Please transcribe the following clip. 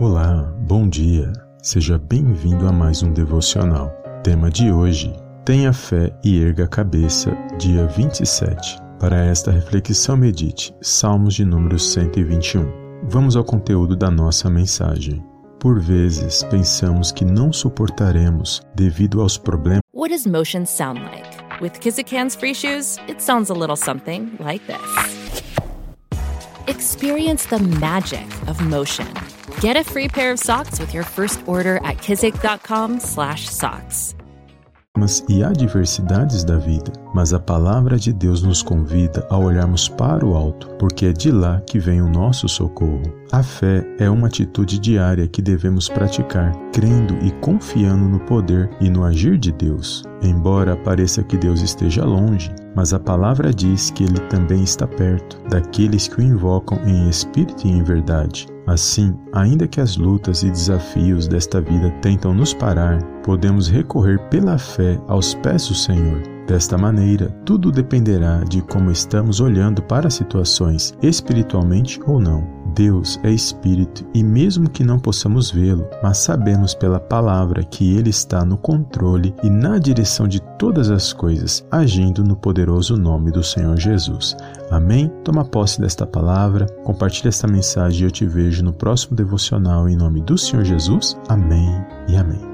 Olá, bom dia. Seja bem-vindo a mais um devocional. Tema de hoje: Tenha fé e erga a cabeça, dia 27. Para esta reflexão, medite Salmos de número 121. Vamos ao conteúdo da nossa mensagem. Por vezes, pensamos que não suportaremos devido aos problemas. What does motion sound like? With Kizik hands free shoes, it sounds a little something like this. Experience the magic of motion. Get a free pair of socks with your first order at kizik.com/socks. e adversidades da vida, mas a palavra de Deus nos convida a olharmos para o alto, porque é de lá que vem o nosso socorro. A fé é uma atitude diária que devemos praticar, crendo e confiando no poder e no agir de Deus. Embora pareça que Deus esteja longe, mas a palavra diz que ele também está perto daqueles que o invocam em espírito e em verdade. Assim, ainda que as lutas e desafios desta vida tentam nos parar, podemos recorrer pela fé aos pés do Senhor. Desta maneira, tudo dependerá de como estamos olhando para as situações, espiritualmente ou não. Deus é Espírito e, mesmo que não possamos vê-lo, mas sabemos pela palavra que Ele está no controle e na direção de todas as coisas, agindo no poderoso nome do Senhor Jesus. Amém? Toma posse desta palavra, compartilhe esta mensagem e eu te vejo no próximo devocional em nome do Senhor Jesus. Amém e amém.